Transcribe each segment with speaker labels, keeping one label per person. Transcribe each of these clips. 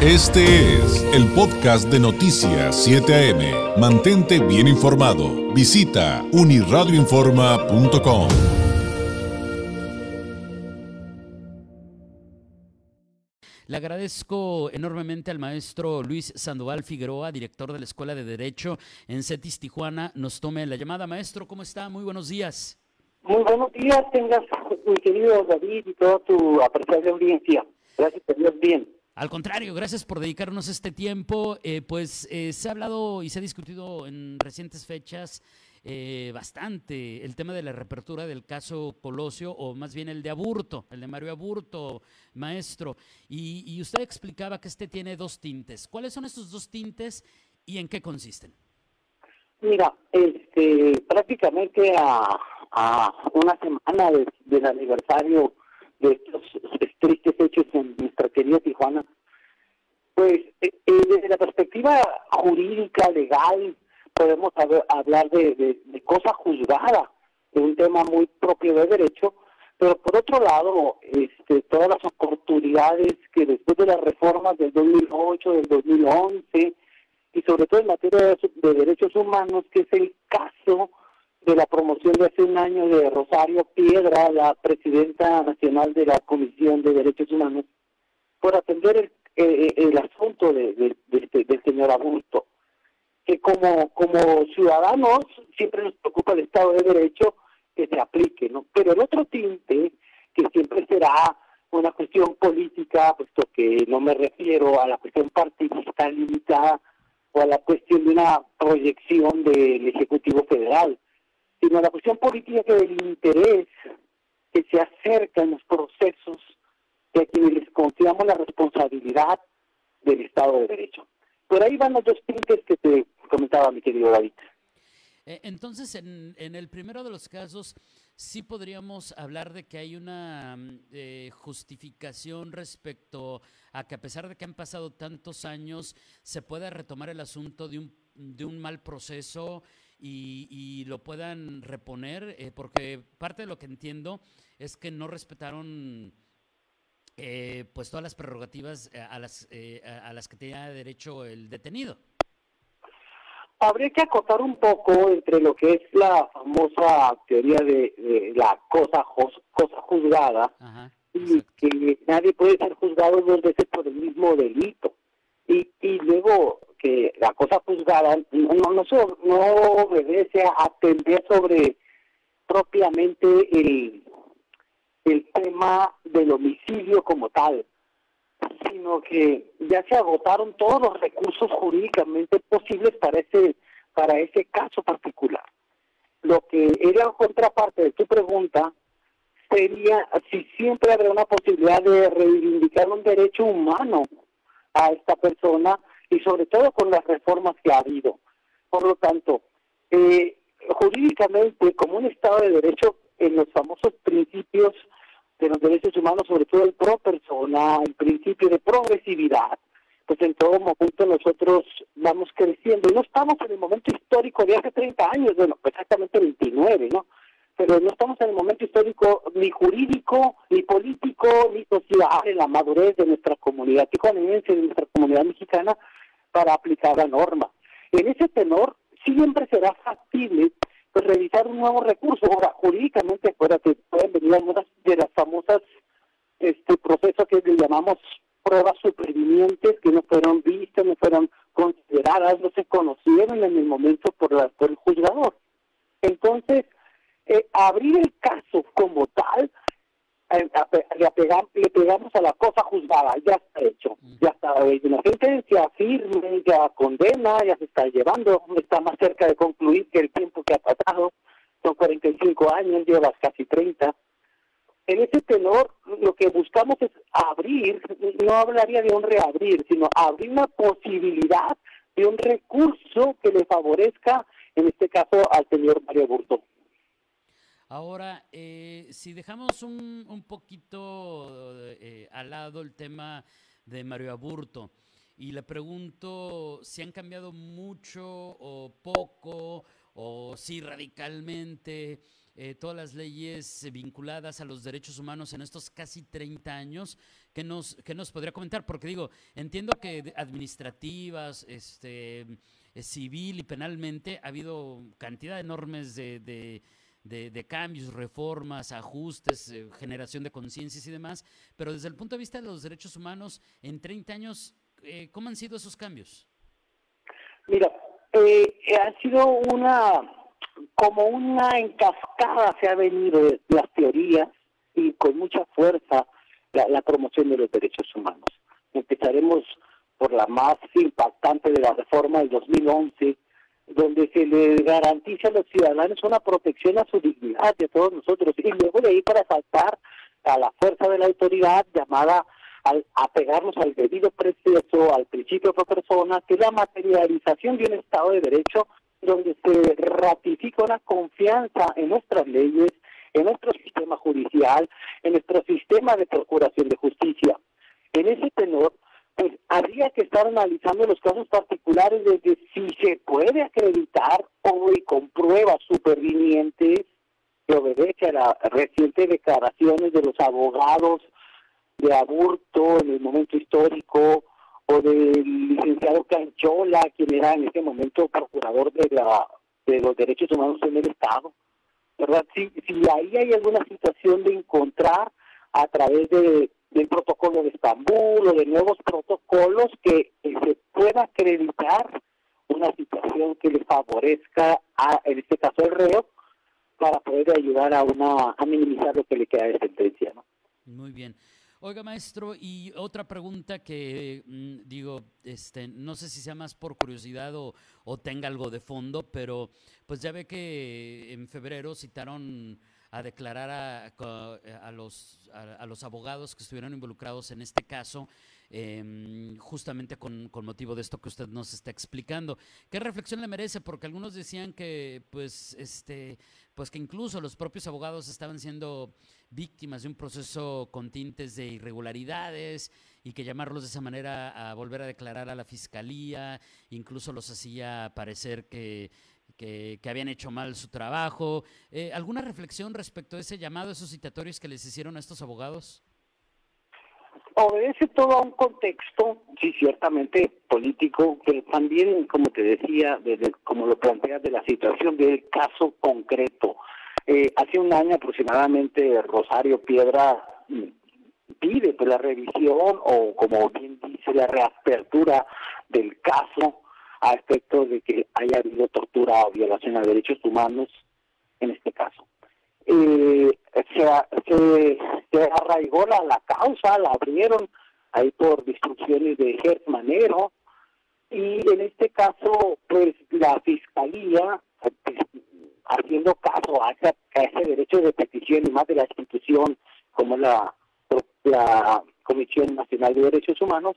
Speaker 1: Este es el podcast de Noticias 7 AM. Mantente bien informado. Visita uniradioinforma.com.
Speaker 2: Le agradezco enormemente al maestro Luis Sandoval Figueroa, director de la Escuela de Derecho en CETIS Tijuana. Nos tome la llamada. Maestro, ¿cómo está? Muy buenos días.
Speaker 3: Muy buenos días, tengas mi querido David y toda tu apreciable audiencia. Gracias, por Dios, bien.
Speaker 2: Al contrario, gracias por dedicarnos este tiempo. Eh, pues eh, se ha hablado y se ha discutido en recientes fechas eh, bastante el tema de la reapertura del caso Colosio, o más bien el de Aburto, el de Mario Aburto, maestro. Y, y usted explicaba que este tiene dos tintes. ¿Cuáles son estos dos tintes y en qué consisten?
Speaker 3: Mira, este, prácticamente a, a una semana de- del aniversario de estos tristes hechos en nuestra querida Tijuana, pues eh, eh, desde la perspectiva jurídica, legal, podemos hab- hablar de, de- de cosa juzgada, de un tema muy propio de derecho, pero por otro lado, este, todas las oportunidades que después de las reformas del 2008, del 2011, y sobre todo en materia de, de derechos humanos, que es el caso de la promoción de hace un año de Rosario Piedra, la presidenta nacional de la Comisión de Derechos Humanos, por atender el, eh, el asunto de, de- este- del señor Aburto, que como ciudadanos siempre nos preocupa el Estado de Derecho que se aplique, ¿no? Pero el otro tinte, que siempre será una cuestión política, puesto que no me refiero a la cuestión partidista limitada o a la cuestión de una proyección del Ejecutivo Federal, sino la cuestión política que del interés que se acerca en los procesos de quienes les confiamos la responsabilidad del Estado de Derecho. Por ahí van los dos tintes que te comentaba mi querido David.
Speaker 2: Eh, Entonces, en, en el primero de los casos, sí podríamos hablar de que hay una mm, eh, justificación respecto a que a pesar de que han pasado tantos años, se pueda retomar el asunto de un, de un mal proceso y, y lo puedan reponer, eh, porque parte de lo que entiendo es que no respetaron eh, pues todas las prerrogativas eh, a las, eh, a las que tenía derecho el detenido.
Speaker 3: Habría que acotar un poco entre lo que es la famosa teoría de, de la cosa, cosa juzgada
Speaker 2: Ajá,
Speaker 3: y que nadie puede ser juzgado dos veces por el mismo delito. Y, y luego que la cosa juzgada no, no, no, obedece a atender sobre propiamente el, el tema del homicidio como tal, sino que ya se agotaron todos los recursos jurídicamente posibles para ese, para ese caso particular. Lo que era contraparte de tu pregunta sería si siempre habrá una posibilidad de reivindicar un derecho humano a esta persona y sobre todo con las reformas que ha habido. Por lo tanto, eh, jurídicamente, como un Estado de Derecho, en los famosos principios de los derechos humanos, sobre todo el pro persona, el principio de progresividad, pues en todo momento nosotros vamos creciendo. No estamos en el momento histórico de hace 30 años, bueno, exactamente 29, ¿no? Pero no estamos en el momento histórico ni jurídico, ni político, ni social, en la madurez de nuestra comunidad tijuanense, de nuestra comunidad mexicana, para aplicar la norma. En ese tenor, siempre será factible pues, revisar un nuevo recurso. Ahora, jurídicamente, acuérdate, pueden venir algunas de las famosas este proceso que le llamamos pruebas supervinientes que no fueron vistas, no fueron consideradas, no se conocieron en el momento por, la, por el juzgador. Entonces, eh, abrir el caso como tal, le, apegam- le pegamos a la cosa juzgada, ya está hecho, ya está hay una sentencia firme, ya condena, ya se está llevando, está más cerca de concluir que el tiempo que ha pasado, son 45 años, llevas casi 30. En ese tenor, lo que buscamos es abrir, no hablaría de un reabrir, sino abrir una posibilidad de un recurso que le favorezca, en este caso, al señor Mario Burto.
Speaker 2: Ahora, eh, si dejamos un, un poquito eh, al lado el tema de Mario Aburto y le pregunto si han cambiado mucho o poco o si radicalmente eh, todas las leyes vinculadas a los derechos humanos en estos casi 30 años. ¿Qué nos, qué nos podría comentar? Porque digo, entiendo que administrativas, este, civil y penalmente ha habido cantidad enormes de, cambios, reformas, ajustes, eh, generación de conciencias y demás, pero desde el punto de vista de los derechos humanos, en 30 años, ¿cómo han sido esos cambios?
Speaker 3: Mira, ha sido una como una encascada se ha venido de las teorías y con mucha fuerza la, promoción de los derechos humanos. Empezaremos por la más impactante de la reforma del 2011, donde se le garantiza a los ciudadanos una protección a su dignidad de todos nosotros, y luego de ahí para saltar a la fuerza de la autoridad llamada a pegarnos al debido proceso, al principio de persona, que es la materialización de un Estado de Derecho donde se ratifica una confianza en nuestras leyes, en nuestro sistema judicial, en nuestro sistema de procuración de justicia. En ese tenor, pues habría que estar analizando los casos particulares desde si se puede acreditar hoy con pruebas supervinientes que obedece a las recientes declaraciones de los abogados de aborto en el momento histórico o del licenciado Canchola, quien era en ese momento procurador de, la, de los derechos humanos en el Estado. ¿verdad? Si, si ahí hay alguna situación de encontrar a través de, del protocolo de Estambul o de nuevos protocolos que, se pueda acreditar una situación que le favorezca a, en este caso, el reo, para poder ayudar a una a minimizar lo que le queda de sentencia. ¿no?
Speaker 2: Muy bien. Oiga, maestro, y otra pregunta que mm, digo, este, no sé si sea más por curiosidad o, tenga algo de fondo, pero pues ya ve que en febrero citaron a declarar a, los, a, los abogados que estuvieron involucrados en este caso, em, justamente con, con, motivo de esto que usted nos está explicando. ¿Qué reflexión le merece? Porque algunos decían que, pues, este, pues que incluso los propios abogados estaban siendo víctimas de un proceso con tintes de irregularidades y que llamarlos de esa manera a volver a declarar a la fiscalía, incluso los hacía parecer que, que, habían hecho mal su trabajo. Eh, ¿Alguna reflexión respecto a ese llamado, esos citatorios que les hicieron a estos abogados?
Speaker 3: Obedece todo a un contexto, sí, ciertamente político, pero también, como te decía, desde, como lo planteas, de la situación del caso concreto. Eh, hace un año aproximadamente Rosario Piedra mm, pide pues, la revisión o como bien dice la reapertura del caso a efecto de que haya habido tortura o violación a derechos humanos en este caso. Eh, se, se, arraigó la, la causa, la abrieron ahí por instrucciones de Gert Manero y en este caso pues la fiscalía pues, haciendo caso a, ese derecho de petición y más de la institución como la, la Comisión Nacional de Derechos Humanos,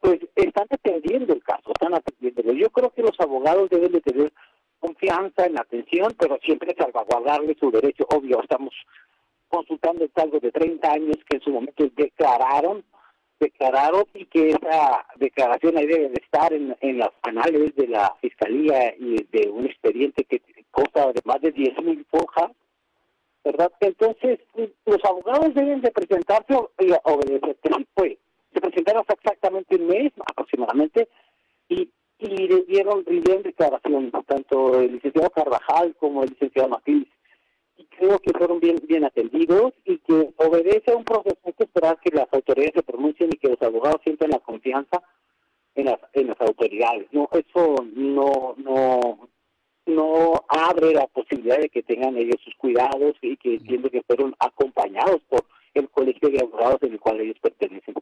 Speaker 3: pues están atendiendo el caso, están atendiéndolo. Yo creo que los abogados deben de tener confianza en la atención, pero siempre salvaguardarle su derecho. Obvio, estamos consultando algo de 30 años que en su momento declararon, declararon y que esa declaración ahí debe de estar en, en los canales de la Fiscalía y de un expediente que cosa de más de 10.000 hojas, ¿verdad? Entonces, los abogados deben de presentarse y obedecer. Pues, se presentaron hace exactamente un mes aproximadamente y, y dieron, dieron declaración, tanto el licenciado Carvajal como el licenciado Matiz. Y creo que fueron bien, bien atendidos y que obedece a un proceso. Hay que esperar que las autoridades se pronuncien y que los abogados sientan la confianza en las, en las autoridades. No, eso no, no, no abre la posibilidad de que tengan ellos sus cuidados y que entiendo que fueron acompañados por el colegio de abogados en el cual ellos pertenecen.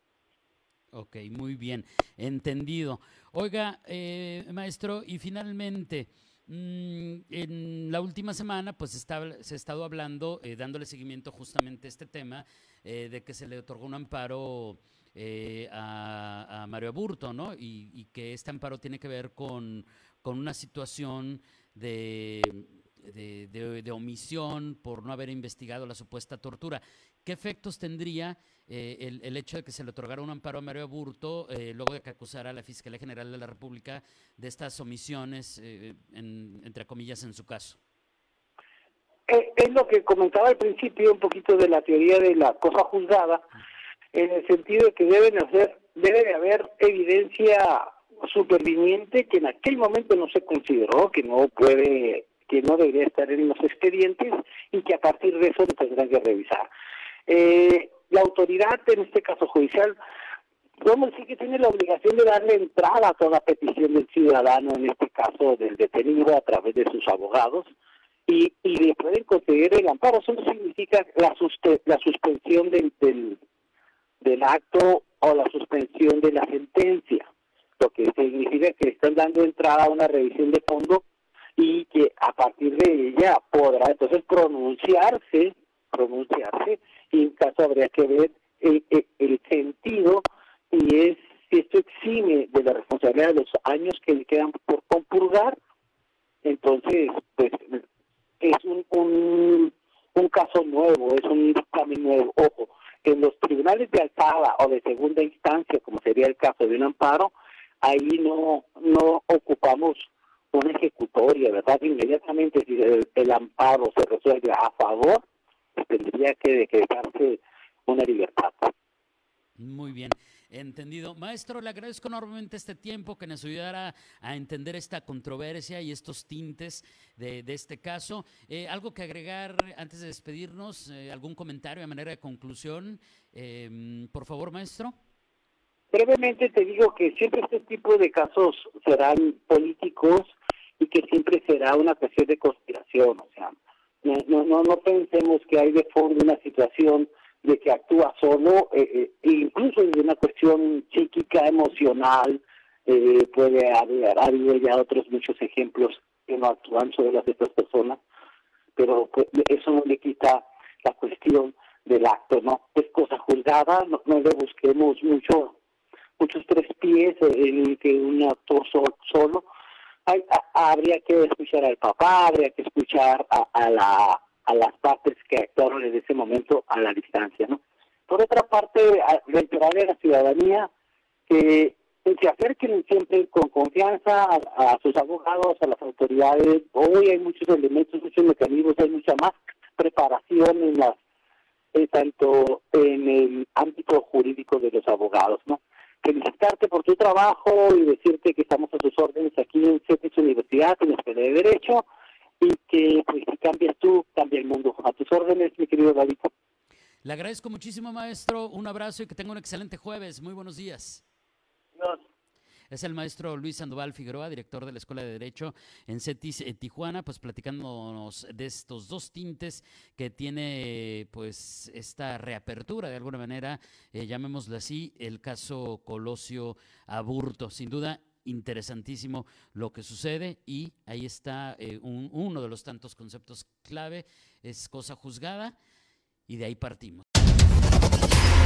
Speaker 2: Ok, muy bien, entendido. Oiga, eh, maestro, y finalmente, mm, en la última semana, pues se ha estado hablando, eh, dándole seguimiento justamente a este tema, eh, de que se le otorgó un amparo a, Mario Aburto, ¿no? Y, y, que este amparo tiene que ver con, con una situación de, de, omisión por no haber investigado la supuesta tortura. ¿Qué efectos tendría eh, el, hecho de que se le otorgara un amparo a Mario Aburto eh, luego de que acusara a la Fiscalía General de la República de estas omisiones, eh, entre comillas, en su caso?
Speaker 3: eh, es lo que comentaba al principio un poquito de la teoría de la cosa juzgada, en el sentido de que deben hacer, debe de haber evidencia superviniente que en aquel momento no se consideró, que no puede, que no debería estar en los expedientes y que a partir de eso tendrán que revisar. Eh, la autoridad, en este caso judicial, podemos decir que tiene la obligación de darle entrada a toda petición del ciudadano, en este caso del detenido, a través de sus abogados, y, y le pueden conceder el amparo. Eso no significa la, la suspensión del, del, del acto o la suspensión de la sentencia, lo que significa que están dando entrada a una revisión de fondo y que a partir de ella podrá entonces pronunciarse, pronunciarse, y en caso habría que ver el, el sentido y es si esto exime de la responsabilidad de los años que le quedan por compurgar, entonces pues es un, un, un caso nuevo, es un dictamen nuevo. Ojo, en los tribunales de alzada o de segunda instancia, como sería el caso de un amparo, ahí no, no ocupamos una ejecutoria, ¿verdad? Inmediatamente si el, amparo se resuelve a favor, pues tendría que decretarse una libertad.
Speaker 2: Muy bien. Entendido. Maestro, le agradezco enormemente este tiempo que nos ayudara a entender esta controversia y estos tintes de, este caso. Eh, ¿Algo que agregar antes de despedirnos? Eh, ¿Algún comentario a manera de conclusión? Em, por favor, maestro.
Speaker 3: Brevemente te digo que siempre este tipo de casos serán políticos que siempre será una cuestión de conspiración. O sea, no, no, no pensemos que hay de fondo una situación de que actúa solo, eh, eh, e incluso en una cuestión psíquica, emocional, eh, puede haber, habido ya otros muchos ejemplos que no actúan las de estas personas, pero pues, eso no le quita la cuestión del acto, ¿no? Es cosa juzgada, no, le busquemos mucho muchos tres pies en que un actor solo, habría que escuchar al papá, habría que escuchar a la a las partes que actuaron en ese momento a la distancia. ¿no? Por otra parte, reiterarle a la ciudadanía que se acerquen siempre con confianza a, sus abogados, a las autoridades. Hoy hay muchos elementos, muchos mecanismos, hay mucha más preparación en las tanto en el ámbito jurídico de los abogados, ¿no? Felicitarte por tu trabajo y decirte que estamos a tus órdenes aquí en CETIS Universidad, en la Escuela de Derecho, y que pues, si cambias tú, cambia el mundo. A tus órdenes, mi querido David.
Speaker 2: Le agradezco muchísimo, maestro. Un abrazo y que tenga un excelente jueves. Muy buenos días. Es el maestro Luis Sandoval Figueroa, director de la Escuela de Derecho en CETIS en Tijuana, pues platicándonos de estos dos tintes que tiene pues esta reapertura de alguna manera, eh, llamémoslo así, el caso Colosio Aburto. Sin duda, interesantísimo lo que sucede y ahí está eh, uno de los tantos conceptos clave, es cosa juzgada y de ahí partimos.